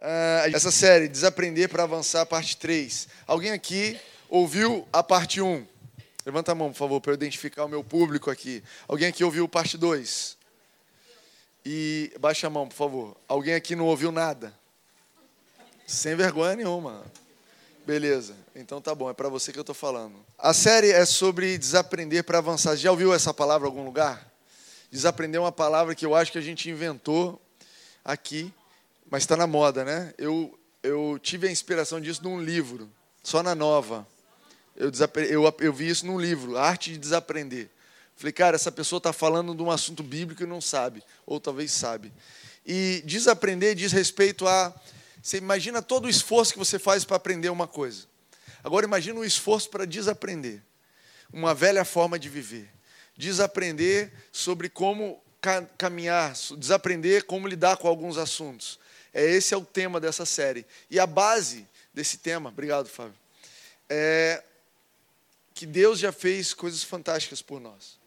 uh, essa série, Desaprender para Avançar, parte 3. Alguém aqui ouviu a parte 1? Levanta a mão, por favor, para eu identificar o meu público aqui. Alguém aqui ouviu parte 2? E baixa a mão, por favor. Alguém aqui não ouviu nada? Sem vergonha nenhuma. Beleza. Então tá bom, é para você que eu estou falando. A série é sobre desaprender para avançar. Já ouviu essa palavra em algum lugar? Desaprender é uma palavra que eu acho que a gente inventou aqui, mas está na moda, né? Eu, eu tive a inspiração disso num livro, só na nova. Eu, eu, eu vi isso num livro, Arte de Desaprender. Falei, cara, essa pessoa está falando de um assunto bíblico e não sabe, ou talvez sabe. E desaprender diz respeito a. Você imagina todo o esforço que você faz para aprender uma coisa. Agora imagina o esforço para desaprender. Uma velha forma de viver. Desaprender sobre como caminhar, desaprender como lidar com alguns assuntos. É, esse é o tema dessa série. E a base desse tema, obrigado, Fábio, é que Deus já fez coisas fantásticas por nós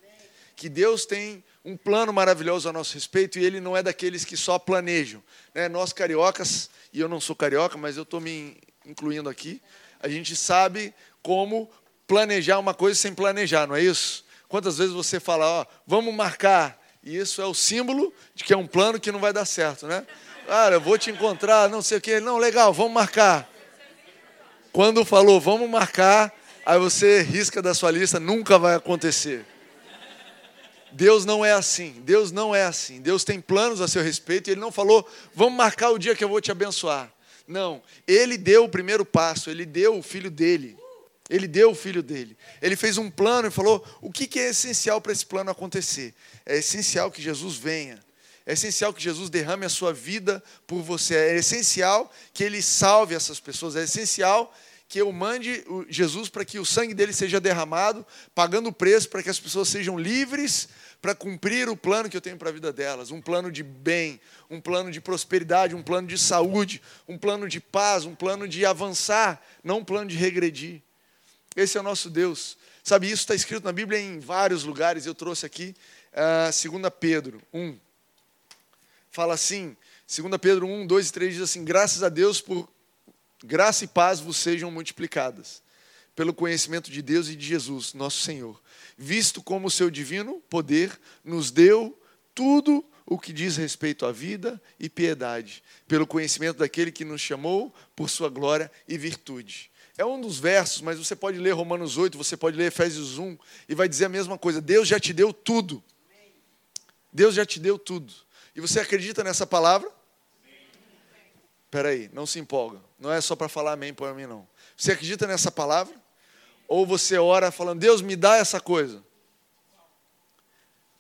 que Deus tem um plano maravilhoso a nosso respeito e Ele não é daqueles que só planejam. Né? Nós cariocas, e eu não sou carioca, mas eu estou me incluindo aqui, a gente sabe como planejar uma coisa sem planejar, não é isso? Quantas vezes você fala, ó, vamos marcar, e isso é o símbolo de que é um plano que não vai dar certo, né? Cara, eu vou te encontrar, não sei o quê, não, legal, vamos marcar. Quando falou, vamos marcar, aí você risca da sua lista, nunca vai acontecer. Deus não é assim. Deus não é assim. Deus tem planos a seu respeito e ele não falou, vamos marcar o dia que eu vou te abençoar. Não, ele deu o primeiro passo, ele deu o filho dele. Ele deu o filho dele. Ele fez um plano e falou: o que é essencial para esse plano acontecer? É essencial que Jesus venha. É essencial que Jesus derrame a sua vida por você. É essencial que ele salve essas pessoas. É essencial que eu mande Jesus para que o sangue dele seja derramado, pagando o preço para que as pessoas sejam livres para cumprir o plano que eu tenho para a vida delas, um plano de bem, um plano de prosperidade, um plano de saúde, um plano de paz, um plano de avançar, não um plano de regredir. Esse é o nosso Deus. Sabe, isso está escrito na Bíblia em vários lugares, eu trouxe aqui, uh, 2 Pedro 1. Fala assim, 2 Pedro 1, 2 e 3 diz assim: Graças a Deus por graça e paz vos sejam multiplicadas, pelo conhecimento de Deus e de Jesus, nosso Senhor visto como o seu divino poder nos deu tudo o que diz respeito à vida e piedade, pelo conhecimento daquele que nos chamou por sua glória e virtude. É um dos versos, mas você pode ler Romanos 8, você pode ler Efésios 1 e vai dizer a mesma coisa. Deus já te deu tudo. Deus já te deu tudo. E você acredita nessa palavra? Espera aí, não se empolga. Não é só para falar amém para mim, não. Você acredita nessa palavra? Ou você ora falando, Deus, me dá essa coisa.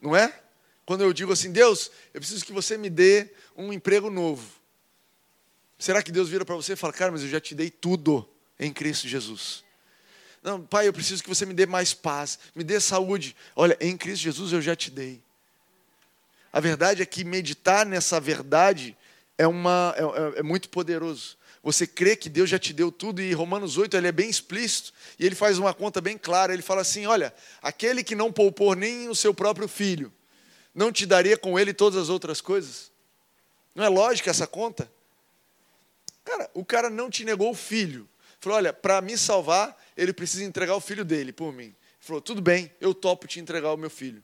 Não é? Quando eu digo assim, Deus, eu preciso que você me dê um emprego novo. Será que Deus vira para você e fala, cara, mas eu já te dei tudo em Cristo Jesus? Não, pai, eu preciso que você me dê mais paz, me dê saúde. Olha, em Cristo Jesus eu já te dei. A verdade é que meditar nessa verdade é, uma, é, é, é muito poderoso você crê que Deus já te deu tudo, e Romanos 8 ele é bem explícito, e ele faz uma conta bem clara. Ele fala assim: olha, aquele que não poupou nem o seu próprio filho, não te daria com ele todas as outras coisas? Não é lógica essa conta? Cara, o cara não te negou o filho. Falou: olha, para me salvar, ele precisa entregar o filho dele por mim. Ele falou: tudo bem, eu topo te entregar o meu filho.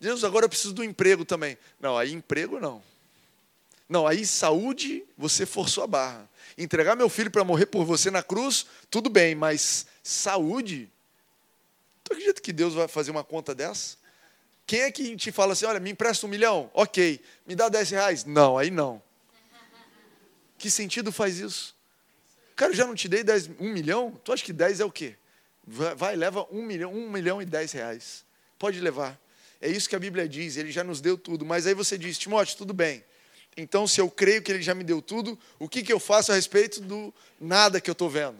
Deus, agora eu preciso do emprego também. Não, aí emprego não. Não, aí saúde, você forçou a barra entregar meu filho para morrer por você na cruz, tudo bem, mas saúde? Tu acredita que Deus vai fazer uma conta dessa? Quem é que te fala assim, olha, me empresta um milhão? Ok. Me dá dez reais? Não, aí não. Que sentido faz isso? Cara, eu já não te dei dez, um milhão? Tu acha que dez é o quê? Vai, leva um milhão, um milhão e dez reais. Pode levar. É isso que a Bíblia diz, ele já nos deu tudo. Mas aí você diz, Timóteo, tudo bem. Então, se eu creio que Ele já me deu tudo, o que, que eu faço a respeito do nada que eu estou vendo?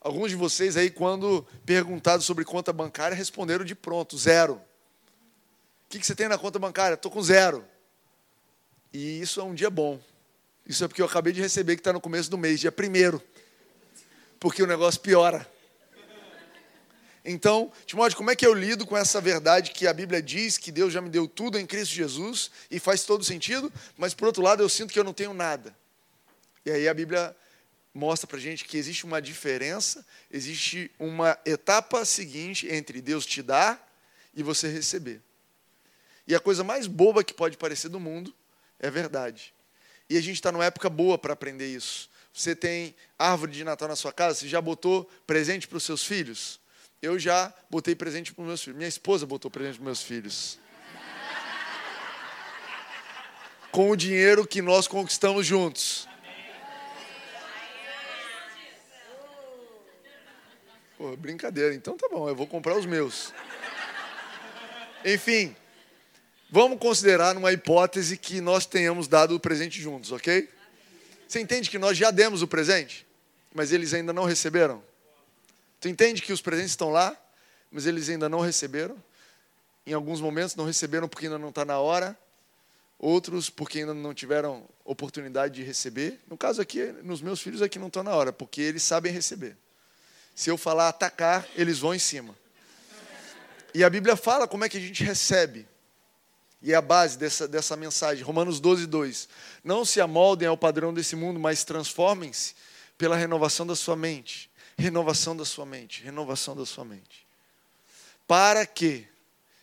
Alguns de vocês aí, quando perguntados sobre conta bancária, responderam de pronto, zero. O que, que você tem na conta bancária? Estou com zero. E isso é um dia bom. Isso é porque eu acabei de receber que está no começo do mês, dia primeiro. Porque o negócio piora. Então, Timóteo, como é que eu lido com essa verdade que a Bíblia diz que Deus já me deu tudo em Cristo Jesus e faz todo sentido, mas por outro lado eu sinto que eu não tenho nada? E aí a Bíblia mostra para gente que existe uma diferença, existe uma etapa seguinte entre Deus te dar e você receber. E a coisa mais boba que pode parecer do mundo é verdade. E a gente está numa época boa para aprender isso. Você tem árvore de Natal na sua casa? Você já botou presente para os seus filhos? Eu já botei presente para os meus filhos. Minha esposa botou presente para meus filhos. Com o dinheiro que nós conquistamos juntos. Pô, brincadeira. Então tá bom, eu vou comprar os meus. Enfim, vamos considerar numa hipótese que nós tenhamos dado o presente juntos, ok? Você entende que nós já demos o presente, mas eles ainda não receberam? Tu entende que os presentes estão lá, mas eles ainda não receberam? Em alguns momentos não receberam porque ainda não está na hora, outros porque ainda não tiveram oportunidade de receber. No caso aqui, nos meus filhos aqui não estão na hora, porque eles sabem receber. Se eu falar atacar, eles vão em cima. E a Bíblia fala como é que a gente recebe. E é a base dessa, dessa mensagem, Romanos 12, 2. Não se amoldem ao padrão desse mundo, mas transformem-se pela renovação da sua mente. Renovação da sua mente, renovação da sua mente. Para que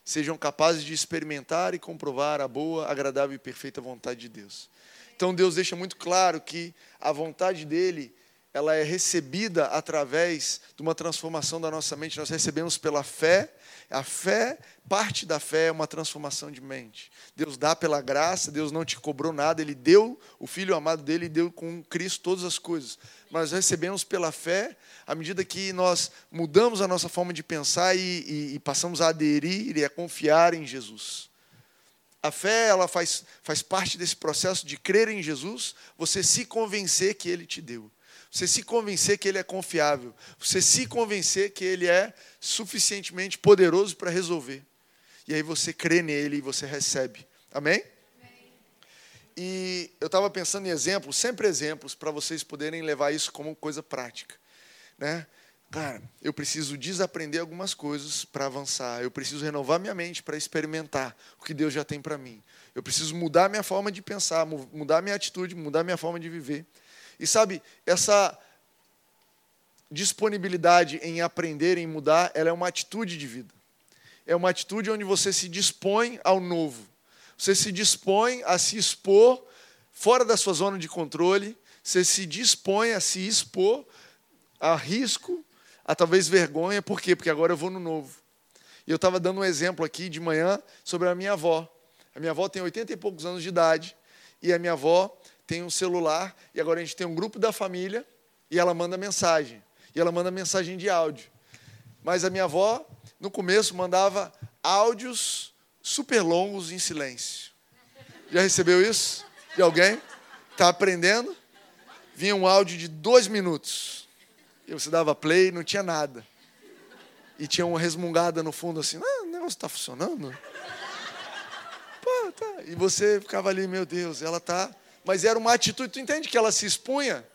sejam capazes de experimentar e comprovar a boa, agradável e perfeita vontade de Deus. Então Deus deixa muito claro que a vontade dele ela é recebida através de uma transformação da nossa mente. Nós recebemos pela fé a fé, parte da fé é uma transformação de mente. Deus dá pela graça, Deus não te cobrou nada, Ele deu o Filho amado dele deu com Cristo todas as coisas. Mas recebemos pela fé, à medida que nós mudamos a nossa forma de pensar e, e, e passamos a aderir e a confiar em Jesus. A fé ela faz, faz parte desse processo de crer em Jesus, você se convencer que Ele te deu você se convencer que ele é confiável, você se convencer que ele é suficientemente poderoso para resolver. E aí você crê nele e você recebe. Amém? Amém. E eu estava pensando em exemplos, sempre exemplos, para vocês poderem levar isso como coisa prática. Né? Cara, eu preciso desaprender algumas coisas para avançar. Eu preciso renovar minha mente para experimentar o que Deus já tem para mim. Eu preciso mudar minha forma de pensar, mudar minha atitude, mudar minha forma de viver. E sabe, essa disponibilidade em aprender, em mudar, ela é uma atitude de vida. É uma atitude onde você se dispõe ao novo. Você se dispõe a se expor fora da sua zona de controle, você se dispõe a se expor a risco, a talvez vergonha, por quê? Porque agora eu vou no novo. E eu estava dando um exemplo aqui de manhã sobre a minha avó. A minha avó tem 80 e poucos anos de idade, e a minha avó tem um celular e agora a gente tem um grupo da família e ela manda mensagem. E ela manda mensagem de áudio. Mas a minha avó, no começo, mandava áudios super longos em silêncio. Já recebeu isso? De alguém? Está aprendendo? Vinha um áudio de dois minutos. E você dava play não tinha nada. E tinha uma resmungada no fundo assim, ah, o negócio está funcionando. Pô, tá. E você ficava ali, meu Deus, ela está mas era uma atitude. Tu entende que ela se expunha?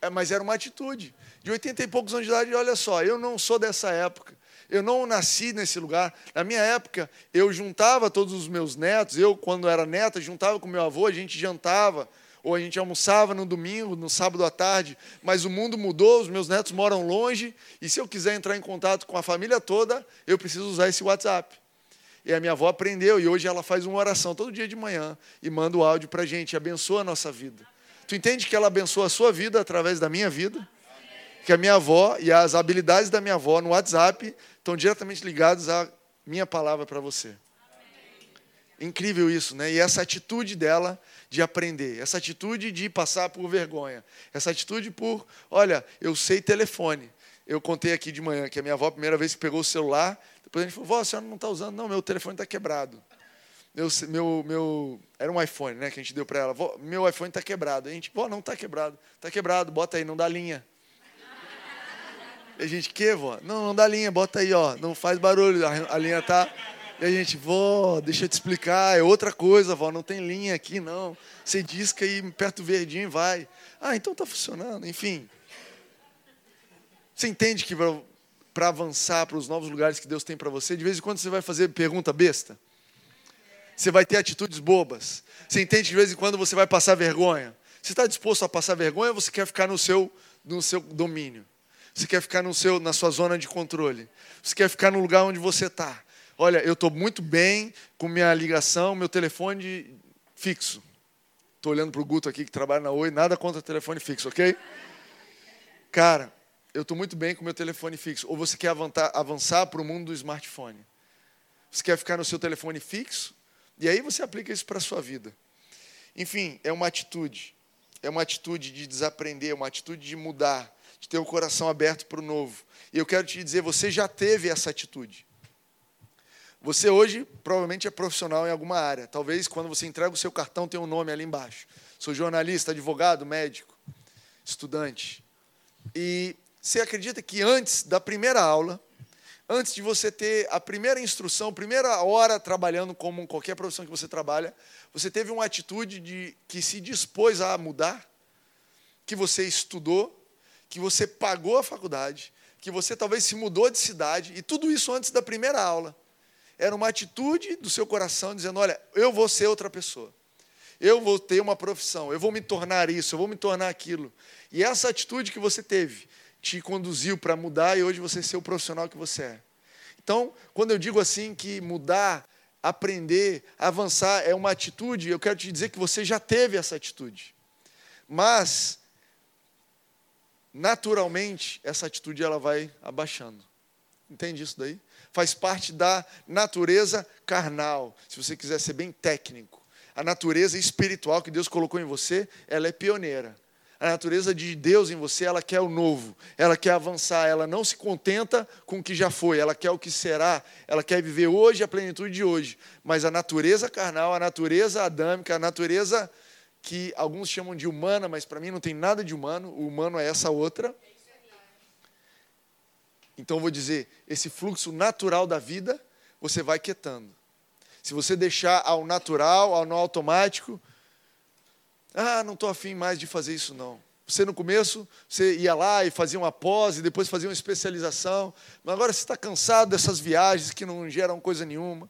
É, mas era uma atitude. De 80 e poucos anos de idade, olha só, eu não sou dessa época. Eu não nasci nesse lugar. Na minha época, eu juntava todos os meus netos. Eu, quando era neta, juntava com meu avô, a gente jantava. Ou a gente almoçava no domingo, no sábado à tarde. Mas o mundo mudou, os meus netos moram longe. E se eu quiser entrar em contato com a família toda, eu preciso usar esse WhatsApp. E a minha avó aprendeu, e hoje ela faz uma oração todo dia de manhã e manda o áudio para a gente, abençoa a nossa vida. Tu entende que ela abençoa a sua vida através da minha vida? Que a minha avó e as habilidades da minha avó no WhatsApp estão diretamente ligadas à minha palavra para você. Incrível isso, né? E essa atitude dela de aprender, essa atitude de passar por vergonha, essa atitude por, olha, eu sei telefone. Eu contei aqui de manhã que a minha avó, a primeira vez que pegou o celular, depois a gente falou, vó, a senhora não está usando? Não, meu telefone está quebrado. Meu, meu, meu, era um iPhone, né, que a gente deu para ela. Vó, meu iPhone está quebrado. A gente, vó, não está quebrado. Está quebrado, bota aí, não dá linha. E a gente, que, vó? Não, não dá linha, bota aí, ó. Não faz barulho, a, a linha tá... E a gente, vó, deixa eu te explicar, é outra coisa, vó, não tem linha aqui, não. Você disca aí, perto do verdinho e vai. Ah, então está funcionando, enfim. Você entende que para avançar para os novos lugares que Deus tem para você, de vez em quando você vai fazer pergunta besta. Você vai ter atitudes bobas. Você entende que de vez em quando você vai passar vergonha. Você está disposto a passar vergonha ou você quer ficar no seu, no seu domínio? Você quer ficar no seu, na sua zona de controle? Você quer ficar no lugar onde você está? Olha, eu estou muito bem com minha ligação, meu telefone fixo. Estou olhando para o Guto aqui que trabalha na Oi, nada contra telefone fixo, ok? Cara, eu estou muito bem com meu telefone fixo. Ou você quer avançar, avançar para o mundo do smartphone? Você quer ficar no seu telefone fixo? E aí você aplica isso para a sua vida. Enfim, é uma atitude. É uma atitude de desaprender, uma atitude de mudar, de ter o coração aberto para o novo. E eu quero te dizer, você já teve essa atitude. Você hoje provavelmente é profissional em alguma área. Talvez quando você entrega o seu cartão tenha um nome ali embaixo. Sou jornalista, advogado, médico, estudante. E você acredita que antes da primeira aula, antes de você ter a primeira instrução, primeira hora trabalhando como qualquer profissão que você trabalha, você teve uma atitude de que se dispôs a mudar, que você estudou, que você pagou a faculdade, que você talvez se mudou de cidade, e tudo isso antes da primeira aula era uma atitude do seu coração dizendo: Olha, eu vou ser outra pessoa. Eu vou ter uma profissão, eu vou me tornar isso, eu vou me tornar aquilo. E essa atitude que você teve te conduziu para mudar e hoje você ser o profissional que você é. Então, quando eu digo assim que mudar, aprender, avançar é uma atitude, eu quero te dizer que você já teve essa atitude. Mas naturalmente essa atitude ela vai abaixando. Entende isso daí? faz parte da natureza carnal, se você quiser ser bem técnico. A natureza espiritual que Deus colocou em você, ela é pioneira. A natureza de Deus em você, ela quer o novo, ela quer avançar, ela não se contenta com o que já foi, ela quer o que será, ela quer viver hoje a plenitude de hoje. Mas a natureza carnal, a natureza adâmica, a natureza que alguns chamam de humana, mas para mim não tem nada de humano, o humano é essa outra então vou dizer, esse fluxo natural da vida, você vai quietando. Se você deixar ao natural, ao no automático, ah, não estou afim mais de fazer isso não. Você no começo, você ia lá e fazia uma pose, depois fazia uma especialização, mas agora você está cansado dessas viagens que não geram coisa nenhuma.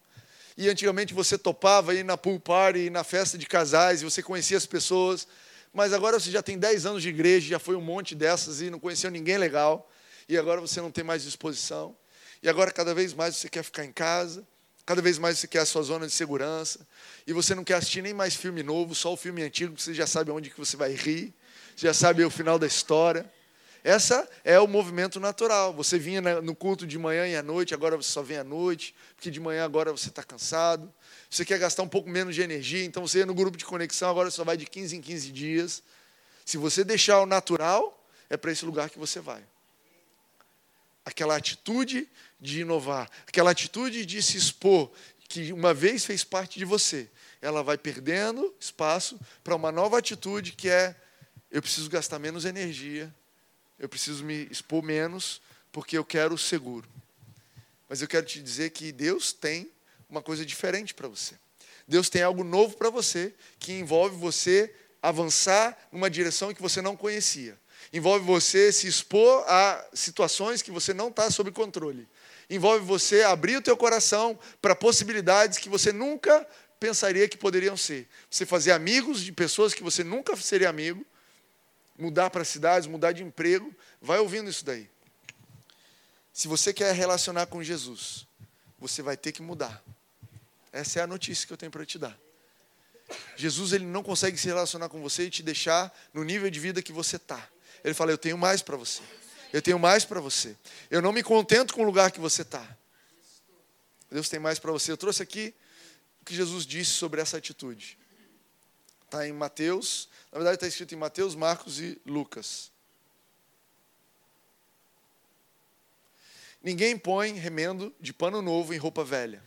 E antigamente você topava ir na pool party, na festa de casais, e você conhecia as pessoas, mas agora você já tem 10 anos de igreja, já foi um monte dessas e não conheceu ninguém legal. E agora você não tem mais disposição, e agora cada vez mais você quer ficar em casa, cada vez mais você quer a sua zona de segurança, e você não quer assistir nem mais filme novo, só o filme antigo, porque você já sabe onde que você vai rir, você já sabe o final da história. Essa é o movimento natural. Você vinha no culto de manhã e à noite, agora você só vem à noite, porque de manhã agora você está cansado. Você quer gastar um pouco menos de energia, então você ia no grupo de conexão, agora só vai de 15 em 15 dias. Se você deixar o natural, é para esse lugar que você vai aquela atitude de inovar, aquela atitude de se expor, que uma vez fez parte de você, ela vai perdendo espaço para uma nova atitude que é: eu preciso gastar menos energia, eu preciso me expor menos, porque eu quero o seguro. Mas eu quero te dizer que Deus tem uma coisa diferente para você. Deus tem algo novo para você que envolve você avançar numa direção que você não conhecia envolve você se expor a situações que você não está sob controle. Envolve você abrir o teu coração para possibilidades que você nunca pensaria que poderiam ser. Você fazer amigos de pessoas que você nunca seria amigo, mudar para cidades, mudar de emprego. Vai ouvindo isso daí. Se você quer relacionar com Jesus, você vai ter que mudar. Essa é a notícia que eu tenho para te dar. Jesus ele não consegue se relacionar com você e te deixar no nível de vida que você está. Ele fala: Eu tenho mais para você. Eu tenho mais para você. Eu não me contento com o lugar que você está. Deus tem mais para você. Eu trouxe aqui o que Jesus disse sobre essa atitude. Está em Mateus, na verdade está escrito em Mateus, Marcos e Lucas. Ninguém põe remendo de pano novo em roupa velha,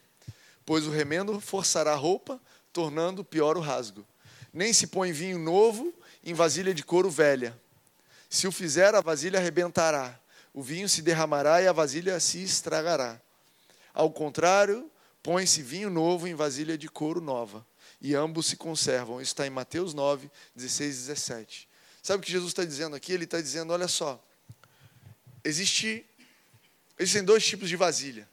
pois o remendo forçará a roupa, tornando pior o rasgo. Nem se põe vinho novo em vasilha de couro velha se o fizer, a vasilha arrebentará, o vinho se derramará e a vasilha se estragará. Ao contrário, põe-se vinho novo em vasilha de couro nova, e ambos se conservam. Isso está em Mateus 9, 16 e 17. Sabe o que Jesus está dizendo aqui? Ele está dizendo: olha só, existe Existem dois tipos de vasilha.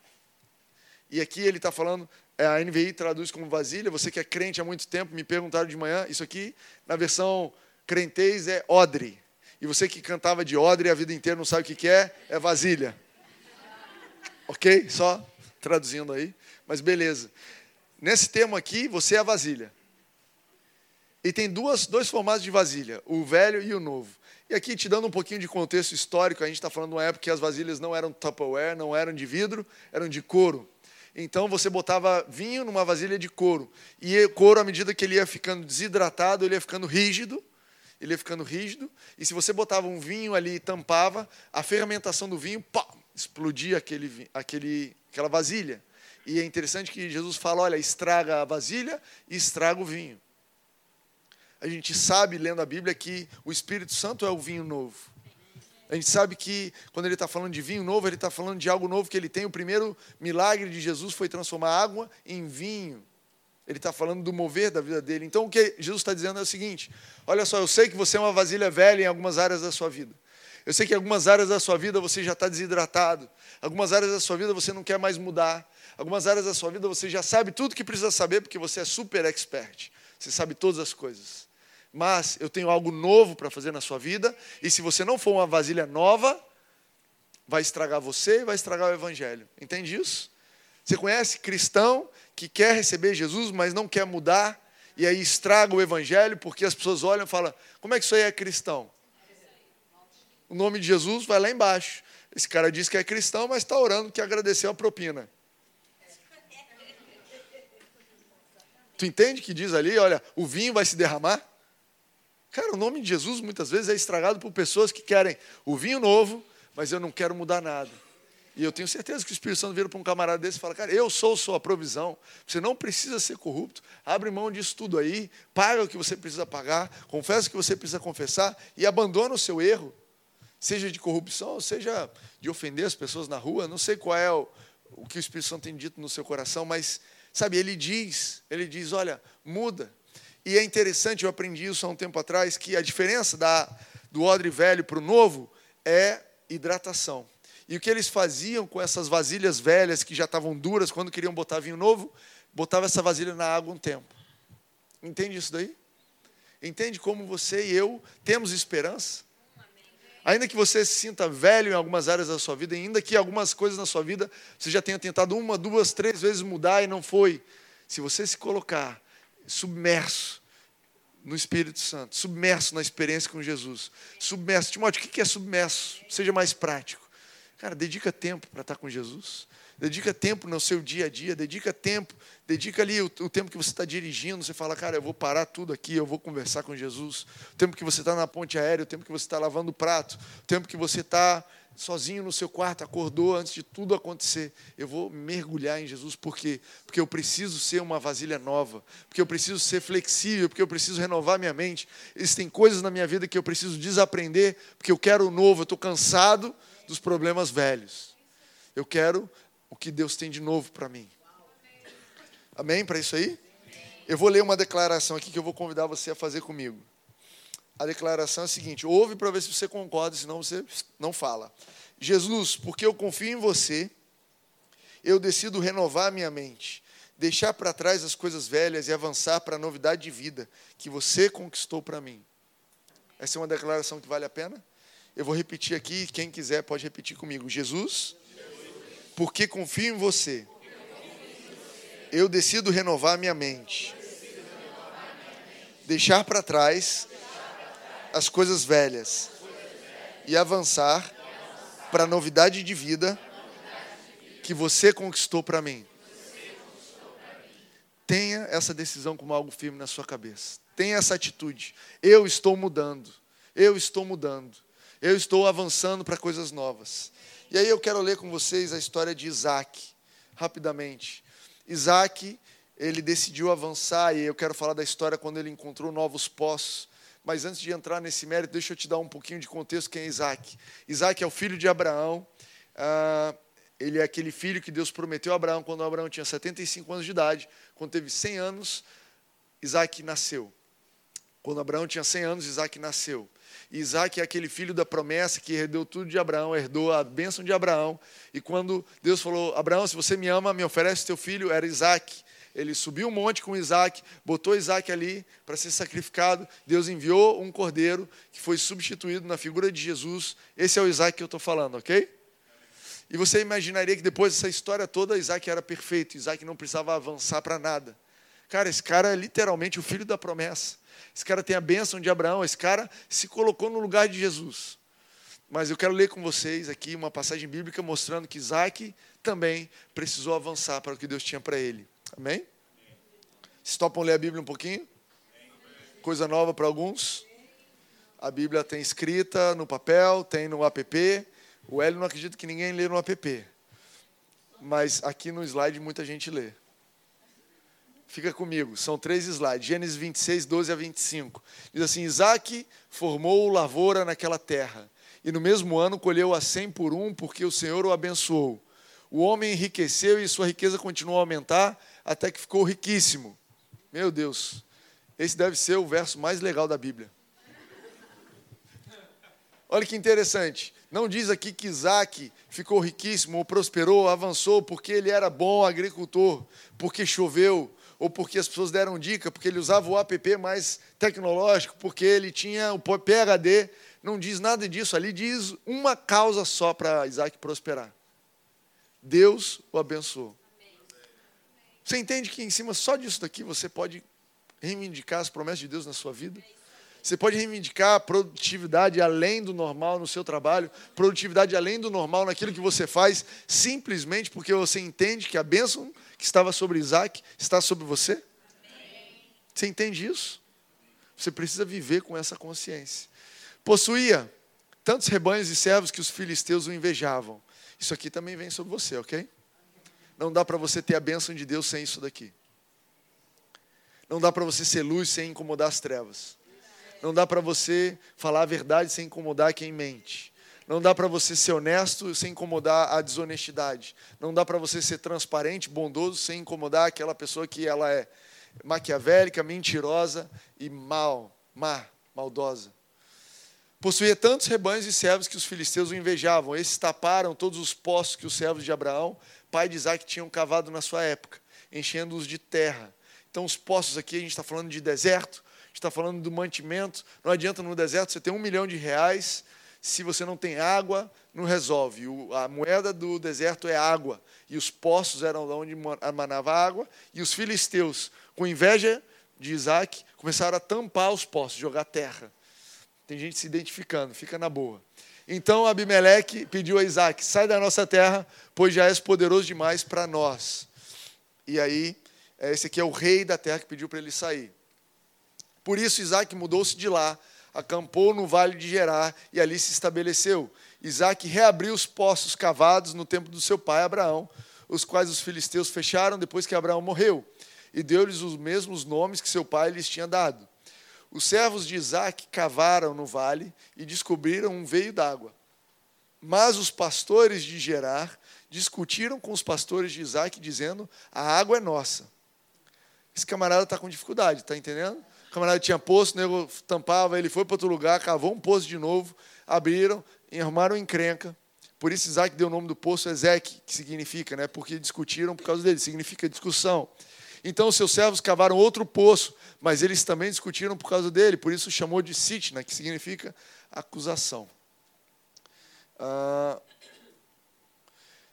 E aqui ele está falando, é, a NVI traduz como vasilha. Você que é crente há muito tempo, me perguntaram de manhã, isso aqui, na versão crentez, é odre. E você que cantava de odre a vida inteira não sabe o que é, é vasilha. Ok? Só traduzindo aí. Mas beleza. Nesse tema aqui, você é a vasilha. E tem duas, dois formatos de vasilha, o velho e o novo. E aqui, te dando um pouquinho de contexto histórico, a gente está falando de uma época que as vasilhas não eram Tupperware, não eram de vidro, eram de couro. Então você botava vinho numa vasilha de couro. E couro, à medida que ele ia ficando desidratado, ele ia ficando rígido. Ele ia ficando rígido. E se você botava um vinho ali e tampava, a fermentação do vinho pá, explodia aquele, aquele, aquela vasilha. E é interessante que Jesus fala: olha, estraga a vasilha e estraga o vinho. A gente sabe, lendo a Bíblia, que o Espírito Santo é o vinho novo. A gente sabe que quando ele está falando de vinho novo, ele está falando de algo novo que ele tem. O primeiro milagre de Jesus foi transformar água em vinho. Ele está falando do mover da vida dele. Então o que Jesus está dizendo é o seguinte: olha só, eu sei que você é uma vasilha velha em algumas áreas da sua vida. Eu sei que em algumas áreas da sua vida você já está desidratado. Algumas áreas da sua vida você não quer mais mudar. Algumas áreas da sua vida você já sabe tudo que precisa saber porque você é super expert. Você sabe todas as coisas mas eu tenho algo novo para fazer na sua vida, e se você não for uma vasilha nova, vai estragar você e vai estragar o evangelho. Entende isso? Você conhece cristão que quer receber Jesus, mas não quer mudar, e aí estraga o evangelho, porque as pessoas olham e falam: como é que isso aí é cristão? O nome de Jesus vai lá embaixo. Esse cara diz que é cristão, mas está orando que agradeceu a propina. Tu entende que diz ali, olha, o vinho vai se derramar? Cara, o nome de Jesus muitas vezes é estragado por pessoas que querem o vinho novo, mas eu não quero mudar nada. E eu tenho certeza que o Espírito Santo vira para um camarada desse e fala: Cara, eu sou sua provisão, você não precisa ser corrupto, abre mão disso tudo aí, paga o que você precisa pagar, confessa o que você precisa confessar e abandona o seu erro, seja de corrupção, seja de ofender as pessoas na rua, não sei qual é o, o que o Espírito Santo tem dito no seu coração, mas, sabe, ele diz: Ele diz, olha, muda, e é interessante, eu aprendi isso há um tempo atrás, que a diferença da, do odre velho para o novo é hidratação. E o que eles faziam com essas vasilhas velhas que já estavam duras, quando queriam botar vinho novo, botava essa vasilha na água um tempo. Entende isso daí? Entende como você e eu temos esperança? Ainda que você se sinta velho em algumas áreas da sua vida, ainda que algumas coisas na sua vida você já tenha tentado uma, duas, três vezes mudar e não foi. Se você se colocar submerso no Espírito Santo, submerso na experiência com Jesus. Submerso. Timóteo, o que é submerso? Seja mais prático. Cara, dedica tempo para estar com Jesus. Dedica tempo no seu dia a dia, dedica tempo, dedica ali o, o tempo que você está dirigindo, você fala, cara, eu vou parar tudo aqui, eu vou conversar com Jesus. O tempo que você está na ponte aérea, o tempo que você está lavando o prato, o tempo que você está sozinho no seu quarto, acordou antes de tudo acontecer. Eu vou mergulhar em Jesus, por quê? Porque eu preciso ser uma vasilha nova, porque eu preciso ser flexível, porque eu preciso renovar minha mente. Existem coisas na minha vida que eu preciso desaprender, porque eu quero o novo, eu estou cansado dos problemas velhos. Eu quero o que Deus tem de novo para mim. Amém para isso aí? Eu vou ler uma declaração aqui que eu vou convidar você a fazer comigo. A declaração é a seguinte: ouve para ver se você concorda, senão você não fala. Jesus, porque eu confio em você, eu decido renovar minha mente, deixar para trás as coisas velhas e avançar para a novidade de vida que você conquistou para mim. Essa é uma declaração que vale a pena? Eu vou repetir aqui, quem quiser pode repetir comigo. Jesus, porque confio em você, eu decido renovar minha mente, deixar para trás as coisas velhas e avançar para a novidade de vida que você conquistou para mim. Tenha essa decisão como algo firme na sua cabeça. Tenha essa atitude. Eu estou mudando. Eu estou mudando. Eu estou avançando para coisas novas. E aí eu quero ler com vocês a história de Isaac, rapidamente. Isaac, ele decidiu avançar, e eu quero falar da história quando ele encontrou novos poços. Mas antes de entrar nesse mérito, deixa eu te dar um pouquinho de contexto quem é Isaac. Isaac é o filho de Abraão. Ah, ele é aquele filho que Deus prometeu a Abraão quando Abraão tinha 75 anos de idade. Quando teve 100 anos, Isaac nasceu. Quando Abraão tinha 100 anos, Isaac nasceu. Isaac é aquele filho da promessa que herdou tudo de Abraão, herdou a bênção de Abraão. E quando Deus falou: Abraão, se você me ama, me oferece teu filho, era Isaac. Ele subiu um monte com Isaac, botou Isaac ali para ser sacrificado. Deus enviou um cordeiro que foi substituído na figura de Jesus. Esse é o Isaac que eu estou falando, ok? E você imaginaria que depois dessa história toda, Isaac era perfeito, Isaac não precisava avançar para nada. Cara, esse cara é literalmente o filho da promessa. Esse cara tem a bênção de Abraão, esse cara se colocou no lugar de Jesus. Mas eu quero ler com vocês aqui uma passagem bíblica mostrando que Isaac também precisou avançar para o que Deus tinha para ele. Amém? Vocês topam ler a Bíblia um pouquinho? Coisa nova para alguns? A Bíblia tem escrita no papel, tem no app. O Hélio não acredita que ninguém lê no app. Mas aqui no slide muita gente lê. Fica comigo, são três slides. Gênesis 26, 12 a 25. Diz assim: Isaac formou lavoura naquela terra, e no mesmo ano colheu a cem por um, porque o Senhor o abençoou. O homem enriqueceu e sua riqueza continuou a aumentar, até que ficou riquíssimo. Meu Deus, esse deve ser o verso mais legal da Bíblia. Olha que interessante. Não diz aqui que Isaac ficou riquíssimo, ou prosperou, avançou, porque ele era bom agricultor, porque choveu, ou porque as pessoas deram dica, porque ele usava o app mais tecnológico, porque ele tinha o PHD. Não diz nada disso. Ali diz uma causa só para Isaac prosperar. Deus o abençoou. Você entende que em cima só disso daqui você pode reivindicar as promessas de Deus na sua vida? Você pode reivindicar produtividade além do normal no seu trabalho, produtividade além do normal naquilo que você faz, simplesmente porque você entende que a bênção que estava sobre Isaac está sobre você? Você entende isso? Você precisa viver com essa consciência. Possuía tantos rebanhos e servos que os filisteus o invejavam. Isso aqui também vem sobre você, ok? Não dá para você ter a bênção de Deus sem isso daqui. Não dá para você ser luz sem incomodar as trevas. Não dá para você falar a verdade sem incomodar quem mente. Não dá para você ser honesto sem incomodar a desonestidade. Não dá para você ser transparente, bondoso sem incomodar aquela pessoa que ela é maquiavélica, mentirosa e mal, má, maldosa. Possuía tantos rebanhos e servos que os filisteus o invejavam. Esses taparam todos os poços que os servos de Abraão, pai de Isaac, tinham cavado na sua época, enchendo-os de terra. Então, os poços aqui, a gente está falando de deserto, está falando do mantimento. Não adianta no deserto você ter um milhão de reais, se você não tem água, não resolve. O, a moeda do deserto é água. E os poços eram onde manava água. E os filisteus, com inveja de Isaac, começaram a tampar os poços, jogar terra. Tem gente se identificando, fica na boa. Então Abimeleque pediu a Isaac: sai da nossa terra, pois já és poderoso demais para nós. E aí, esse aqui é o rei da terra que pediu para ele sair. Por isso, Isaac mudou-se de lá, acampou no vale de Gerar e ali se estabeleceu. Isaac reabriu os poços cavados no tempo do seu pai Abraão, os quais os filisteus fecharam depois que Abraão morreu, e deu-lhes os mesmos nomes que seu pai lhes tinha dado. Os servos de Isaac cavaram no vale e descobriram um veio d'água. Mas os pastores de Gerar discutiram com os pastores de Isaac, dizendo: A água é nossa. Esse camarada está com dificuldade, está entendendo? O camarada tinha poço, o nego tampava, ele foi para outro lugar, cavou um poço de novo, abriram, arrumaram encrenca. Por isso Isaac deu o nome do poço Ezeque, que significa, né? Porque discutiram por causa dele, significa discussão. Então os seus servos cavaram outro poço, mas eles também discutiram por causa dele, por isso chamou de sitna, que significa acusação. Ah,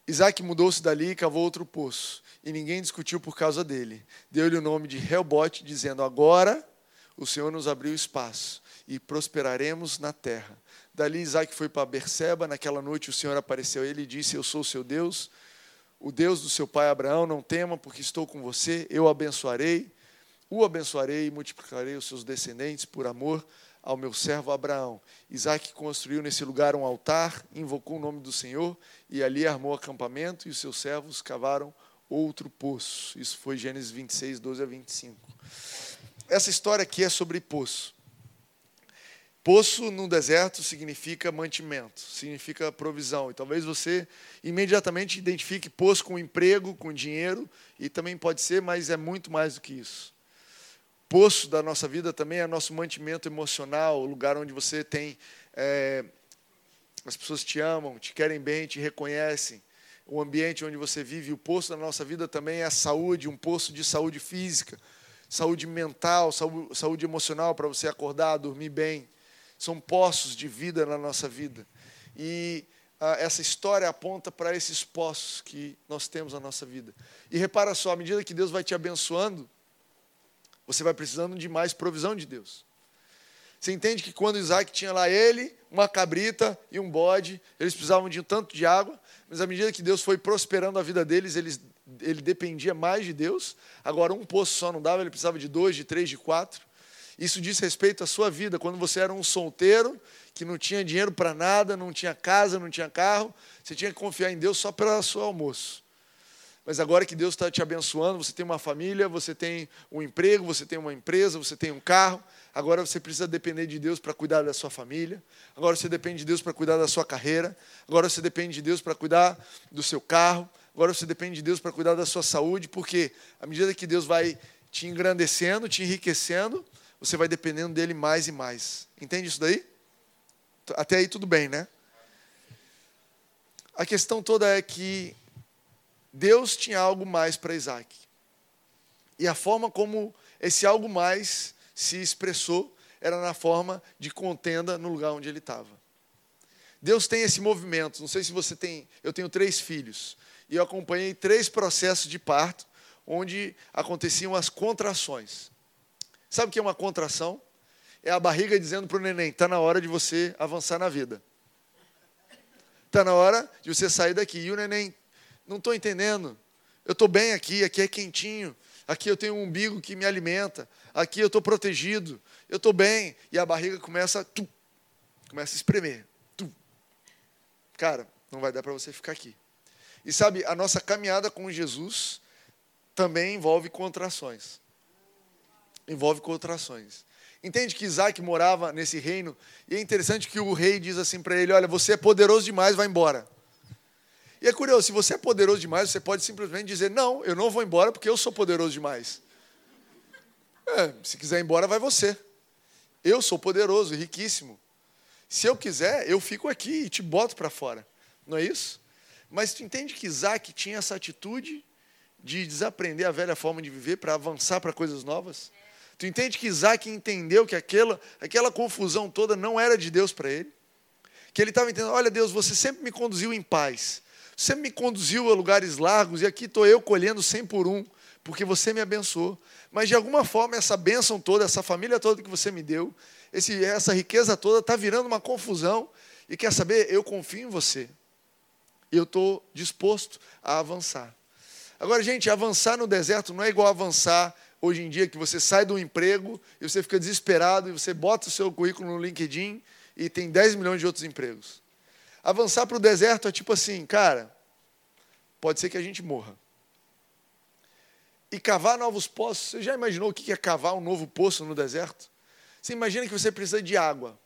Isaac mudou-se dali e cavou outro poço, e ninguém discutiu por causa dele. Deu-lhe o nome de Helbote, dizendo: Agora o Senhor nos abriu espaço e prosperaremos na terra. Dali Isaac foi para Berseba, naquela noite o Senhor apareceu a ele e disse: Eu sou o seu Deus, o Deus do seu pai Abraão, não tema, porque estou com você, eu abençoarei, o abençoarei e multiplicarei os seus descendentes por amor ao meu servo Abraão. Isaac construiu nesse lugar um altar, invocou o nome do Senhor e ali armou acampamento e os seus servos cavaram outro poço. Isso foi Gênesis 26, 12 a 25 essa história aqui é sobre poço. Poço no deserto significa mantimento, significa provisão. E talvez você imediatamente identifique poço com emprego, com dinheiro, e também pode ser, mas é muito mais do que isso. poço da nossa vida também é nosso mantimento emocional, o lugar onde você tem. É, as pessoas te amam, te querem bem, te reconhecem. O ambiente onde você vive, o poço da nossa vida também é a saúde, um poço de saúde física, saúde mental, saúde, emocional para você acordar, dormir bem. São poços de vida na nossa vida. E ah, essa história aponta para esses poços que nós temos na nossa vida. E repara só, à medida que Deus vai te abençoando, você vai precisando de mais provisão de Deus. Você entende que quando Isaac tinha lá ele, uma cabrita e um bode, eles precisavam de um tanto de água, mas à medida que Deus foi prosperando a vida deles, eles, ele dependia mais de Deus. Agora, um poço só não dava, ele precisava de dois, de três, de quatro. Isso diz respeito à sua vida. Quando você era um solteiro, que não tinha dinheiro para nada, não tinha casa, não tinha carro, você tinha que confiar em Deus só pelo seu almoço. Mas agora que Deus está te abençoando, você tem uma família, você tem um emprego, você tem uma empresa, você tem um carro. Agora você precisa depender de Deus para cuidar da sua família. Agora você depende de Deus para cuidar da sua carreira. Agora você depende de Deus para cuidar do seu carro. Agora você depende de Deus para cuidar da sua saúde, porque à medida que Deus vai te engrandecendo, te enriquecendo, você vai dependendo dele mais e mais. Entende isso daí? Até aí tudo bem, né? A questão toda é que Deus tinha algo mais para Isaac. E a forma como esse algo mais se expressou era na forma de contenda no lugar onde ele estava. Deus tem esse movimento. Não sei se você tem. Eu tenho três filhos. E eu acompanhei três processos de parto onde aconteciam as contrações. Sabe o que é uma contração? É a barriga dizendo para o neném: está na hora de você avançar na vida. Está na hora de você sair daqui. E o neném não estou entendendo. Eu estou bem aqui, aqui é quentinho, aqui eu tenho um umbigo que me alimenta, aqui eu estou protegido, eu estou bem. E a barriga começa, tum, começa a espremer. Tum. Cara, não vai dar para você ficar aqui. E sabe, a nossa caminhada com Jesus também envolve contrações. Envolve contrações. Entende que Isaac morava nesse reino, e é interessante que o rei diz assim para ele: Olha, você é poderoso demais, vai embora. E é curioso, se você é poderoso demais, você pode simplesmente dizer: Não, eu não vou embora porque eu sou poderoso demais. É, se quiser ir embora, vai você. Eu sou poderoso, riquíssimo. Se eu quiser, eu fico aqui e te boto para fora. Não é isso? Mas tu entende que Isaac tinha essa atitude de desaprender a velha forma de viver para avançar para coisas novas? Tu entende que Isaac entendeu que aquela, aquela confusão toda não era de Deus para ele? Que ele estava entendendo: olha, Deus, você sempre me conduziu em paz. Você me conduziu a lugares largos e aqui estou eu colhendo cem por um, porque você me abençoou. Mas de alguma forma, essa bênção toda, essa família toda que você me deu, esse, essa riqueza toda está virando uma confusão. E quer saber? Eu confio em você. Eu estou disposto a avançar. Agora, gente, avançar no deserto não é igual avançar hoje em dia, que você sai do emprego e você fica desesperado e você bota o seu currículo no LinkedIn e tem 10 milhões de outros empregos. Avançar para o deserto é tipo assim, cara, pode ser que a gente morra. E cavar novos poços, você já imaginou o que é cavar um novo poço no deserto? Você imagina que você precisa de água.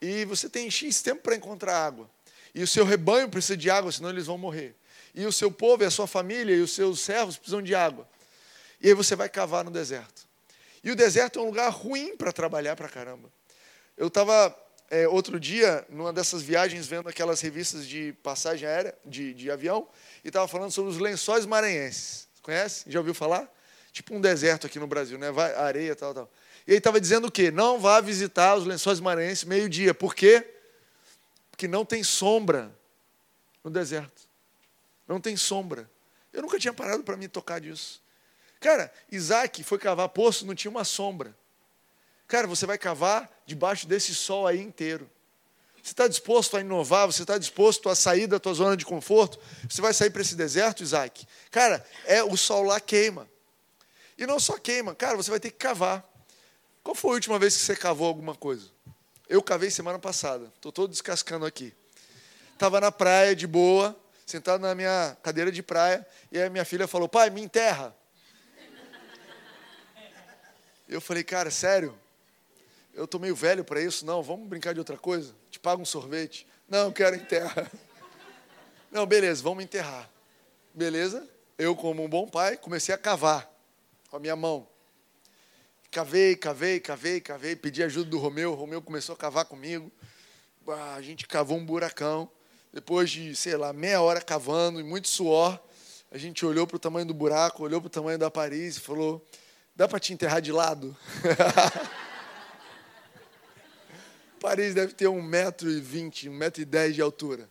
E você tem X tempo para encontrar água. E o seu rebanho precisa de água, senão eles vão morrer. E o seu povo e a sua família e os seus servos precisam de água. E aí você vai cavar no deserto. E o deserto é um lugar ruim para trabalhar para caramba. Eu estava é, outro dia, numa dessas viagens, vendo aquelas revistas de passagem aérea, de, de avião, e estava falando sobre os lençóis maranhenses. Conhece? Já ouviu falar? Tipo um deserto aqui no Brasil, né? Vai, areia, tal, tal. E ele estava dizendo o quê? Não vá visitar os lençóis maranhenses meio-dia. Por quê? Porque não tem sombra no deserto. Não tem sombra. Eu nunca tinha parado para me tocar disso. Cara, Isaac foi cavar poço, não tinha uma sombra. Cara, você vai cavar debaixo desse sol aí inteiro. Você está disposto a inovar? Você está disposto a sair da tua zona de conforto? Você vai sair para esse deserto, Isaac? Cara, é o sol lá queima. E não só queima, cara, você vai ter que cavar. Qual foi a última vez que você cavou alguma coisa? Eu cavei semana passada. Estou todo descascando aqui. Estava na praia, de boa, sentado na minha cadeira de praia, e aí minha filha falou, pai, me enterra. Eu falei, cara, sério? eu estou meio velho para isso, não, vamos brincar de outra coisa? Te pago um sorvete? Não, quero enterrar. Não, beleza, vamos enterrar. Beleza? Eu, como um bom pai, comecei a cavar com a minha mão. Cavei, cavei, cavei, cavei, pedi ajuda do Romeu, o Romeu começou a cavar comigo. A gente cavou um buracão. Depois de, sei lá, meia hora cavando e muito suor, a gente olhou para o tamanho do buraco, olhou para o tamanho da Paris e falou: dá para te enterrar de lado? Paris deve ter um metro e vinte, um metro e dez de altura.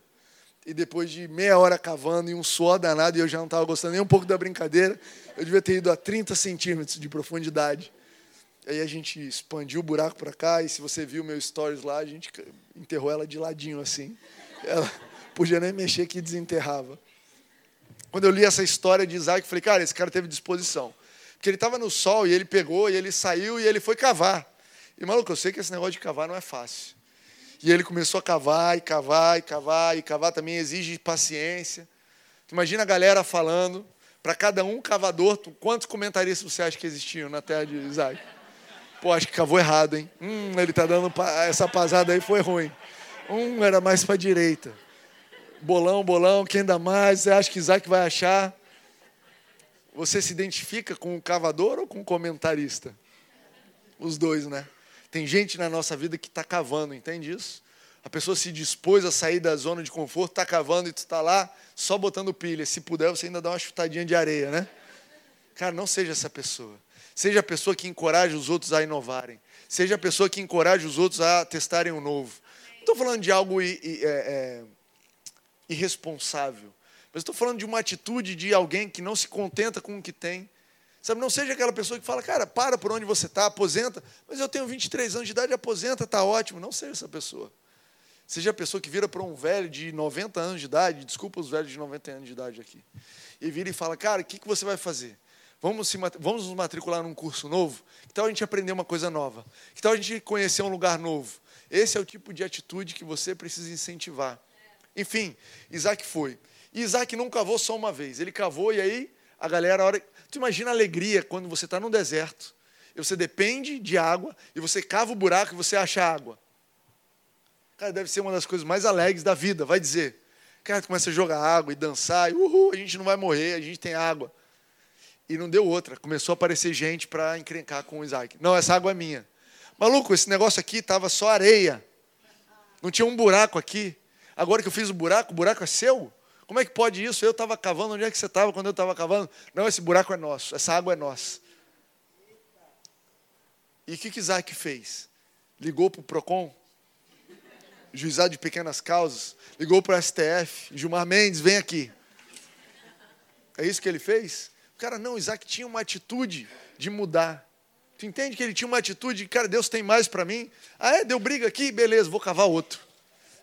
E depois de meia hora cavando e um suor danado, e eu já não estava gostando nem um pouco da brincadeira, eu devia ter ido a 30 centímetros de profundidade. Aí a gente expandiu o buraco para cá, e se você viu meu stories lá, a gente enterrou ela de ladinho assim. Ela podia nem mexer que desenterrava. Quando eu li essa história de Isaac, eu falei, cara, esse cara teve disposição. Porque ele estava no sol e ele pegou e ele saiu e ele foi cavar. E maluco, eu sei que esse negócio de cavar não é fácil. E ele começou a cavar e cavar e cavar e cavar também exige paciência. imagina a galera falando para cada um cavador, quantos comentaristas você acha que existiam na terra de Isaac? Pô, acho que cavou errado, hein? Hum, ele tá dando essa pasada aí foi ruim. Um era mais para a direita bolão, bolão, quem dá mais? Você acha que Isaac vai achar? Você se identifica com o cavador ou com o comentarista? Os dois, né? Tem gente na nossa vida que está cavando, entende isso? A pessoa se dispôs a sair da zona de conforto, está cavando e tu está lá só botando pilha. Se puder, você ainda dá uma chutadinha de areia, né? Cara, não seja essa pessoa. Seja a pessoa que encoraja os outros a inovarem. Seja a pessoa que encoraja os outros a testarem o novo. Não estou falando de algo é, é, irresponsável. Mas estou falando de uma atitude de alguém que não se contenta com o que tem. Sabe, não seja aquela pessoa que fala, cara, para por onde você está, aposenta. Mas eu tenho 23 anos de idade, aposenta, está ótimo. Não seja essa pessoa. Seja a pessoa que vira para um velho de 90 anos de idade, desculpa os velhos de 90 anos de idade aqui, e vira e fala, cara, o que, que você vai fazer? Vamos, se, vamos nos matricular num curso novo? Que tal a gente aprender uma coisa nova? Que tal a gente conhecer um lugar novo? Esse é o tipo de atitude que você precisa incentivar. Enfim, Isaac foi. E Isaac não cavou só uma vez. Ele cavou e aí a galera, a hora... tu imagina a alegria quando você está no deserto, e você depende de água, e você cava o buraco e você acha água. Cara, deve ser uma das coisas mais alegres da vida, vai dizer. Cara, tu começa a jogar água e dançar, e uhul, a gente não vai morrer, a gente tem água. E não deu outra, começou a aparecer gente para encrencar com o Isaac. Não, essa água é minha. Maluco, esse negócio aqui estava só areia. Não tinha um buraco aqui. Agora que eu fiz o buraco, o buraco é seu? Como é que pode isso? Eu estava cavando, onde é que você estava quando eu estava cavando? Não, esse buraco é nosso, essa água é nossa. E o que, que Isaac fez? Ligou para o PROCON, juizado de pequenas causas, ligou para o STF, Gilmar Mendes, vem aqui. É isso que ele fez? Cara, não, Isaac tinha uma atitude de mudar. Tu entende que ele tinha uma atitude de, cara, Deus tem mais para mim? Ah, é? Deu briga aqui? Beleza, vou cavar outro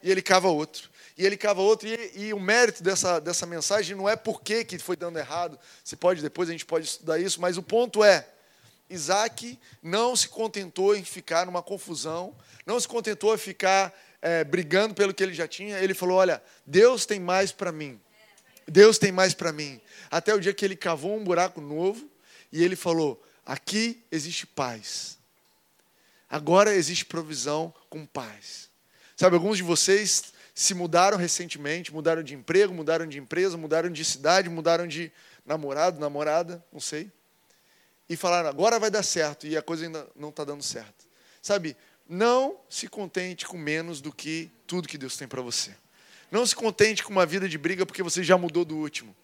e ele cava outro. E ele cava outro, e, e o mérito dessa, dessa mensagem não é por que foi dando errado. Você pode, depois a gente pode estudar isso, mas o ponto é: Isaac não se contentou em ficar numa confusão, não se contentou em ficar é, brigando pelo que ele já tinha. Ele falou: Olha, Deus tem mais para mim. Deus tem mais para mim. Até o dia que ele cavou um buraco novo e ele falou: Aqui existe paz. Agora existe provisão com paz. Sabe, alguns de vocês se mudaram recentemente, mudaram de emprego, mudaram de empresa, mudaram de cidade, mudaram de namorado, namorada, não sei. E falaram, agora vai dar certo, e a coisa ainda não está dando certo. Sabe, não se contente com menos do que tudo que Deus tem para você. Não se contente com uma vida de briga porque você já mudou do último.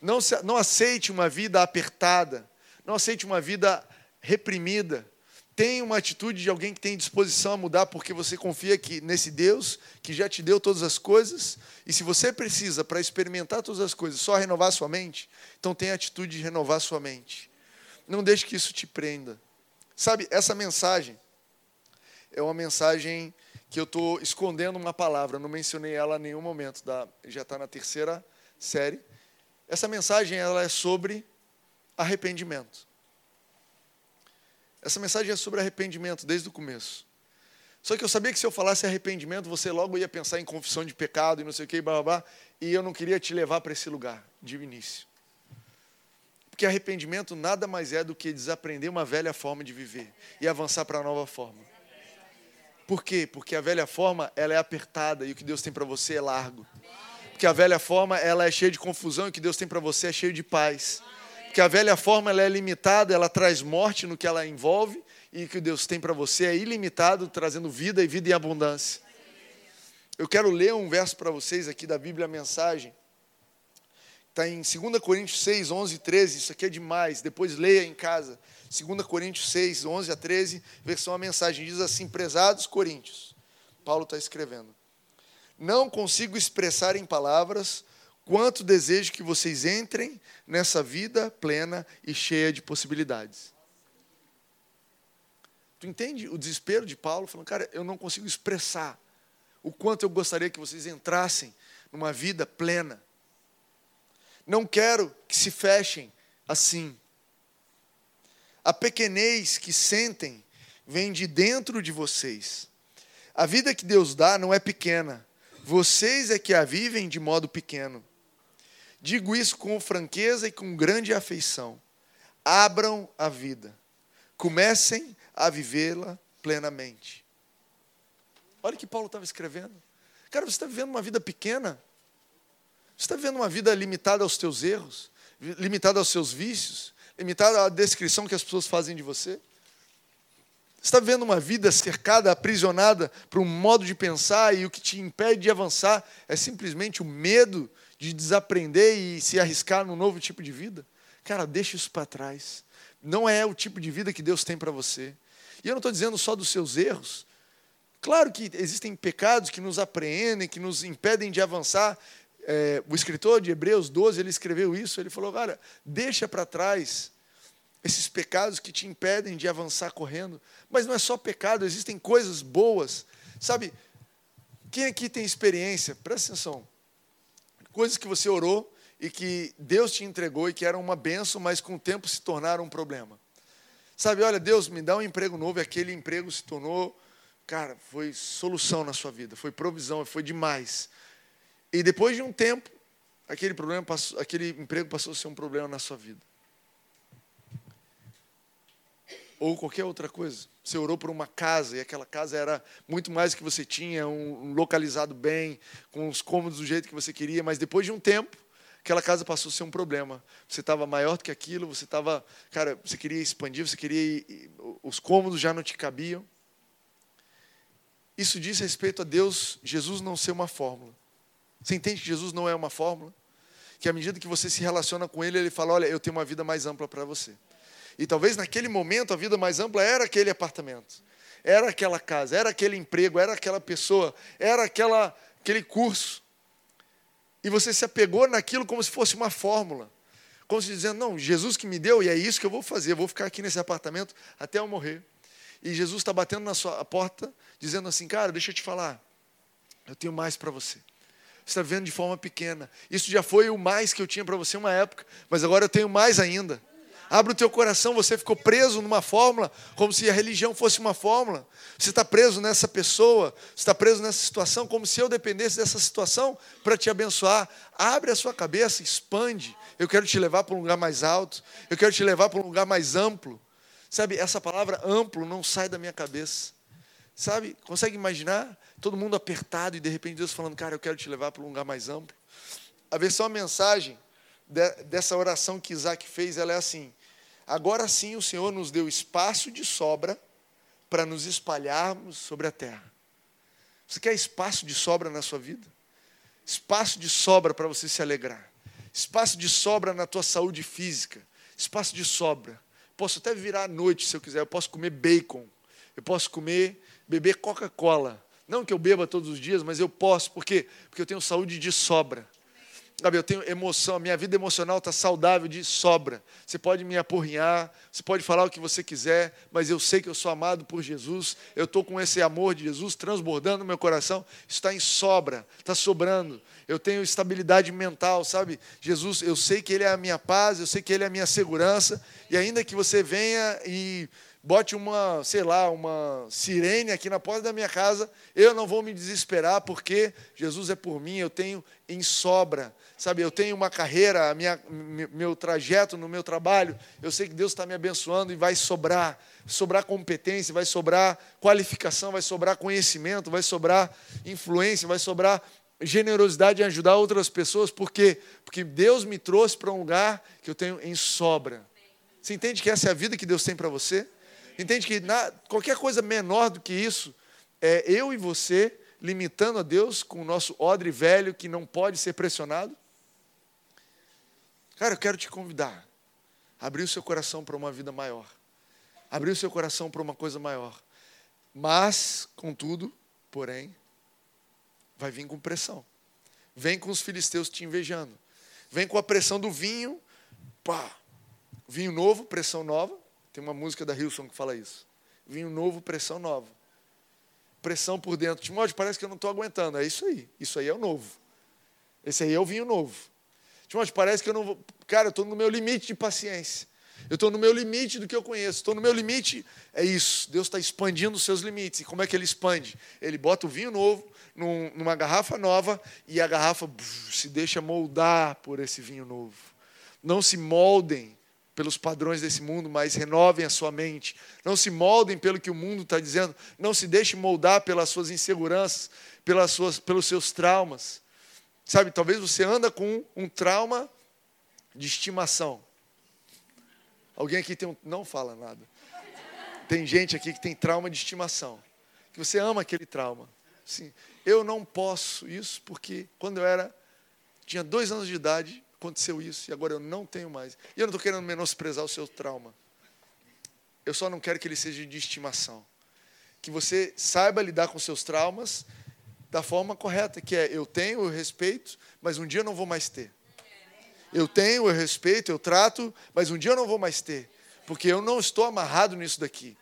Não, se, não aceite uma vida apertada. Não aceite uma vida reprimida tem uma atitude de alguém que tem disposição a mudar porque você confia que nesse Deus que já te deu todas as coisas, e se você precisa para experimentar todas as coisas, só renovar sua mente, então tenha a atitude de renovar sua mente. Não deixe que isso te prenda. Sabe, essa mensagem é uma mensagem que eu estou escondendo uma palavra, não mencionei ela em nenhum momento, da, já está na terceira série. Essa mensagem ela é sobre arrependimento. Essa mensagem é sobre arrependimento desde o começo. Só que eu sabia que se eu falasse arrependimento, você logo ia pensar em confissão de pecado e não sei o que, blá, e eu não queria te levar para esse lugar de início. Porque arrependimento nada mais é do que desaprender uma velha forma de viver e avançar para a nova forma. Por quê? Porque a velha forma ela é apertada e o que Deus tem para você é largo. Porque a velha forma ela é cheia de confusão e o que Deus tem para você é cheio de paz. Porque a velha forma ela é limitada, ela traz morte no que ela envolve, e que Deus tem para você é ilimitado, trazendo vida e vida em abundância. Eu quero ler um verso para vocês aqui da Bíblia, a mensagem. Está em 2 Coríntios 6, 11 e 13. Isso aqui é demais. Depois leia em casa. 2 Coríntios 6, 11 a 13, versão a mensagem. Diz assim: Prezados Coríntios. Paulo está escrevendo. Não consigo expressar em palavras quanto desejo que vocês entrem nessa vida plena e cheia de possibilidades. Tu entende o desespero de Paulo? Falando, cara, eu não consigo expressar o quanto eu gostaria que vocês entrassem numa vida plena. Não quero que se fechem assim. A pequenez que sentem vem de dentro de vocês. A vida que Deus dá não é pequena. Vocês é que a vivem de modo pequeno. Digo isso com franqueza e com grande afeição. Abram a vida. Comecem a vivê-la plenamente. Olha o que Paulo estava escrevendo. Cara, você está vivendo uma vida pequena. Você está vivendo uma vida limitada aos teus erros, limitada aos seus vícios, limitada à descrição que as pessoas fazem de você. Você está vivendo uma vida cercada, aprisionada por um modo de pensar e o que te impede de avançar é simplesmente o medo de desaprender e se arriscar num novo tipo de vida. Cara, deixa isso para trás. Não é o tipo de vida que Deus tem para você. E eu não estou dizendo só dos seus erros. Claro que existem pecados que nos apreendem, que nos impedem de avançar. É, o escritor de Hebreus 12, ele escreveu isso. Ele falou: Cara, deixa para trás esses pecados que te impedem de avançar correndo. Mas não é só pecado, existem coisas boas. Sabe, quem aqui tem experiência? Presta atenção. Coisas que você orou e que Deus te entregou e que eram uma benção, mas com o tempo se tornaram um problema. Sabe, olha, Deus me dá um emprego novo e aquele emprego se tornou, cara, foi solução na sua vida, foi provisão, foi demais. E depois de um tempo, aquele problema passou, aquele emprego passou a ser um problema na sua vida. Ou qualquer outra coisa. Você orou por uma casa e aquela casa era muito mais do que você tinha, um, localizado bem, com os cômodos do jeito que você queria, mas depois de um tempo, aquela casa passou a ser um problema. Você estava maior do que aquilo, você estava, cara, você queria expandir, você queria, ir, os cômodos já não te cabiam. Isso diz respeito a Deus, Jesus não ser uma fórmula. Você entende que Jesus não é uma fórmula? Que à medida que você se relaciona com Ele, Ele fala: Olha, eu tenho uma vida mais ampla para você. E talvez naquele momento a vida mais ampla era aquele apartamento, era aquela casa, era aquele emprego, era aquela pessoa, era aquela, aquele curso e você se apegou naquilo como se fosse uma fórmula. Como se dizendo, não, Jesus que me deu, e é isso que eu vou fazer, eu vou ficar aqui nesse apartamento até eu morrer. E Jesus está batendo na sua porta, dizendo assim, cara, deixa eu te falar, eu tenho mais para você. Está vendo de forma pequena. Isso já foi o mais que eu tinha para você uma época, mas agora eu tenho mais ainda. Abre o teu coração, você ficou preso numa fórmula, como se a religião fosse uma fórmula. Você está preso nessa pessoa, você está preso nessa situação, como se eu dependesse dessa situação para te abençoar. Abre a sua cabeça, expande. Eu quero te levar para um lugar mais alto, eu quero te levar para um lugar mais amplo. Sabe, essa palavra amplo não sai da minha cabeça. Sabe, consegue imaginar? Todo mundo apertado e de repente Deus falando, cara, eu quero te levar para um lugar mais amplo. A versão a mensagem dessa oração que Isaac fez, ela é assim: Agora sim o Senhor nos deu espaço de sobra para nos espalharmos sobre a terra. Você quer espaço de sobra na sua vida? Espaço de sobra para você se alegrar. Espaço de sobra na tua saúde física. Espaço de sobra. Posso até virar à noite se eu quiser. Eu posso comer bacon. Eu posso comer, beber Coca-Cola. Não que eu beba todos os dias, mas eu posso. Por quê? Porque eu tenho saúde de sobra. Sabe, eu tenho emoção, minha vida emocional está saudável de sobra. Você pode me apurrinhar, você pode falar o que você quiser, mas eu sei que eu sou amado por Jesus, eu estou com esse amor de Jesus transbordando no meu coração, está em sobra, está sobrando. Eu tenho estabilidade mental, sabe? Jesus, eu sei que Ele é a minha paz, eu sei que Ele é a minha segurança, e ainda que você venha e bote uma, sei lá, uma sirene aqui na porta da minha casa, eu não vou me desesperar, porque Jesus é por mim, eu tenho em sobra, sabe? Eu tenho uma carreira, minha, meu trajeto no meu trabalho, eu sei que Deus está me abençoando e vai sobrar, sobrar competência, vai sobrar qualificação, vai sobrar conhecimento, vai sobrar influência, vai sobrar generosidade em ajudar outras pessoas, porque porque Deus me trouxe para um lugar que eu tenho em sobra. Você entende que essa é a vida que Deus tem para você? Entende que na, qualquer coisa menor do que isso é eu e você limitando a Deus com o nosso odre velho que não pode ser pressionado? Cara, eu quero te convidar abrir o seu coração para uma vida maior. Abrir o seu coração para uma coisa maior. Mas, contudo, porém, vai vir com pressão. Vem com os filisteus te invejando. Vem com a pressão do vinho. Pá. Vinho novo, pressão nova. Tem uma música da Hilson que fala isso. Vinho novo, pressão nova. Pressão por dentro. Timóteo, parece que eu não estou aguentando. É isso aí. Isso aí é o novo. Esse aí é o vinho novo. Timóteo, parece que eu não vou. Cara, eu estou no meu limite de paciência. Eu estou no meu limite do que eu conheço. Estou no meu limite. É isso. Deus está expandindo os seus limites. E como é que ele expande? Ele bota o vinho novo num, numa garrafa nova e a garrafa se deixa moldar por esse vinho novo. Não se moldem pelos padrões desse mundo, mas renovem a sua mente. Não se moldem pelo que o mundo está dizendo. Não se deixe moldar pelas suas inseguranças, pelas suas, pelos seus traumas. Sabe, talvez você anda com um trauma de estimação. Alguém aqui tem um. Não fala nada. Tem gente aqui que tem trauma de estimação. Que você ama aquele trauma. Sim, eu não posso isso porque quando eu era. Tinha dois anos de idade, aconteceu isso e agora eu não tenho mais. E eu não estou querendo menosprezar o seu trauma. Eu só não quero que ele seja de estimação. Que você saiba lidar com seus traumas da forma correta, que é eu tenho, eu respeito, mas um dia eu não vou mais ter. Eu tenho, eu respeito, eu trato, mas um dia eu não vou mais ter, porque eu não estou amarrado nisso daqui.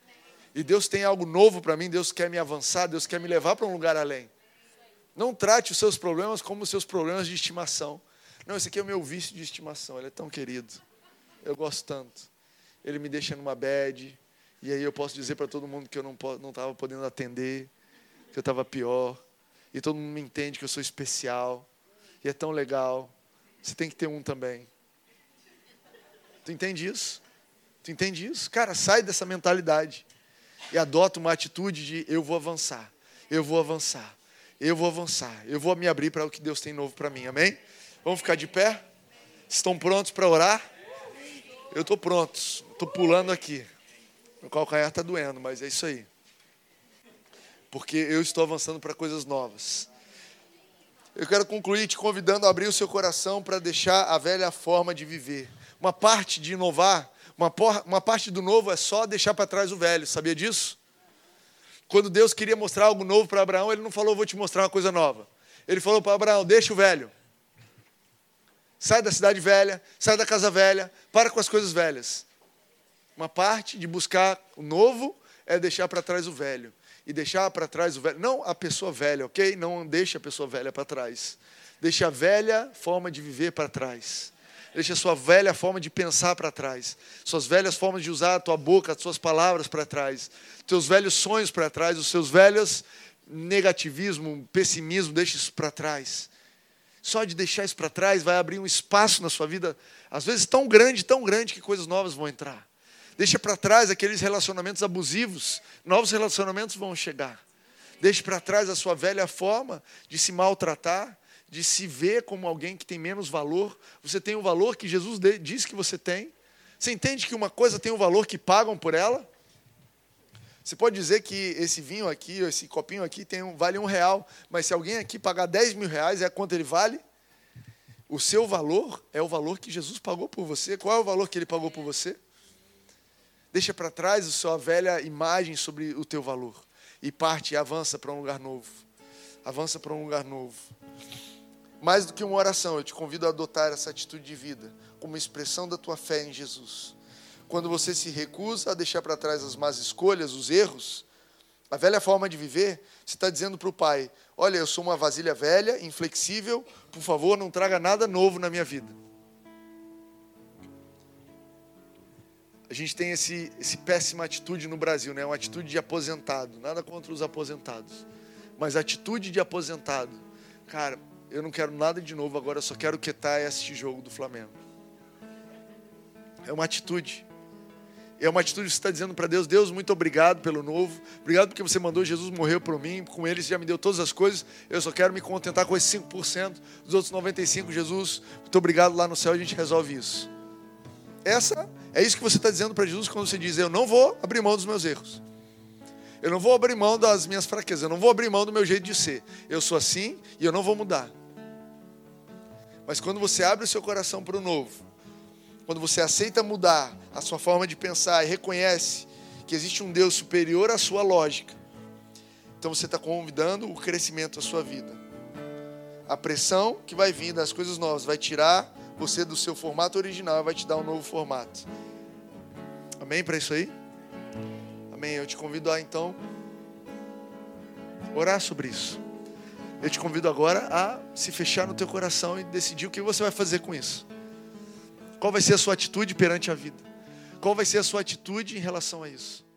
E Deus tem algo novo para mim, Deus quer me avançar, Deus quer me levar para um lugar além. Não trate os seus problemas como os seus problemas de estimação. Não, esse aqui é o meu vício de estimação. Ele é tão querido. Eu gosto tanto. Ele me deixa numa bad. E aí eu posso dizer para todo mundo que eu não estava podendo atender, que eu estava pior. E todo mundo me entende que eu sou especial. E é tão legal. Você tem que ter um também. Tu entende isso? Tu entende isso? Cara, sai dessa mentalidade. E adota uma atitude de eu vou avançar. Eu vou avançar. Eu vou avançar. Eu vou me abrir para o que Deus tem novo para mim. Amém? Vamos ficar de pé? Estão prontos para orar? Eu estou pronto. Estou pulando aqui. Meu calcanhar está doendo, mas é isso aí. Porque eu estou avançando para coisas novas. Eu quero concluir te convidando a abrir o seu coração para deixar a velha forma de viver. Uma parte de inovar, uma, uma parte do novo é só deixar para trás o velho. Sabia disso? Quando Deus queria mostrar algo novo para Abraão, ele não falou, vou te mostrar uma coisa nova. Ele falou para Abraão, deixa o velho. Sai da cidade velha, sai da casa velha, para com as coisas velhas. Uma parte de buscar o novo é deixar para trás o velho. E deixar para trás o velho, não a pessoa velha, ok? Não deixa a pessoa velha para trás. Deixa a velha forma de viver para trás. Deixa a sua velha forma de pensar para trás. Suas velhas formas de usar a tua boca, as suas palavras para trás. Teus velhos sonhos para trás, os seus velhos negativismo, pessimismo, deixa isso para trás. Só de deixar isso para trás vai abrir um espaço na sua vida, às vezes tão grande, tão grande que coisas novas vão entrar. Deixa para trás aqueles relacionamentos abusivos, novos relacionamentos vão chegar. Deixe para trás a sua velha forma de se maltratar, de se ver como alguém que tem menos valor. Você tem o valor que Jesus diz que você tem. Você entende que uma coisa tem o valor que pagam por ela? Você pode dizer que esse vinho aqui, esse copinho aqui, tem um, vale um real, mas se alguém aqui pagar 10 mil reais, é quanto ele vale? O seu valor é o valor que Jesus pagou por você. Qual é o valor que ele pagou por você? Deixa para trás a sua velha imagem sobre o teu valor e parte e avança para um lugar novo. Avança para um lugar novo. Mais do que uma oração, eu te convido a adotar essa atitude de vida como expressão da tua fé em Jesus quando você se recusa a deixar para trás as más escolhas, os erros, a velha forma de viver, você está dizendo para o pai: Olha, eu sou uma vasilha velha, inflexível, por favor, não traga nada novo na minha vida. A gente tem esse, esse péssima atitude no Brasil, né? uma atitude de aposentado. Nada contra os aposentados. Mas atitude de aposentado. Cara, eu não quero nada de novo agora, eu só quero quitar e assistir jogo do Flamengo. É uma atitude. É uma atitude que você está dizendo para Deus: Deus, muito obrigado pelo novo. Obrigado porque você mandou Jesus morrer por mim. Com ele você já me deu todas as coisas. Eu só quero me contentar com esse 5%. Dos outros 95%, Jesus, muito obrigado. Lá no céu a gente resolve isso. Essa É isso que você está dizendo para Jesus quando você diz: Eu não vou abrir mão dos meus erros. Eu não vou abrir mão das minhas fraquezas. Eu não vou abrir mão do meu jeito de ser. Eu sou assim e eu não vou mudar. Mas quando você abre o seu coração para o novo, quando você aceita mudar a sua forma de pensar e reconhece que existe um Deus superior à sua lógica, então você está convidando o crescimento à sua vida. A pressão que vai vir das coisas novas vai tirar você do seu formato original e vai te dar um novo formato. Amém para isso aí? Amém. Eu te convido a então orar sobre isso. Eu te convido agora a se fechar no teu coração e decidir o que você vai fazer com isso. Qual vai ser a sua atitude perante a vida? Qual vai ser a sua atitude em relação a isso?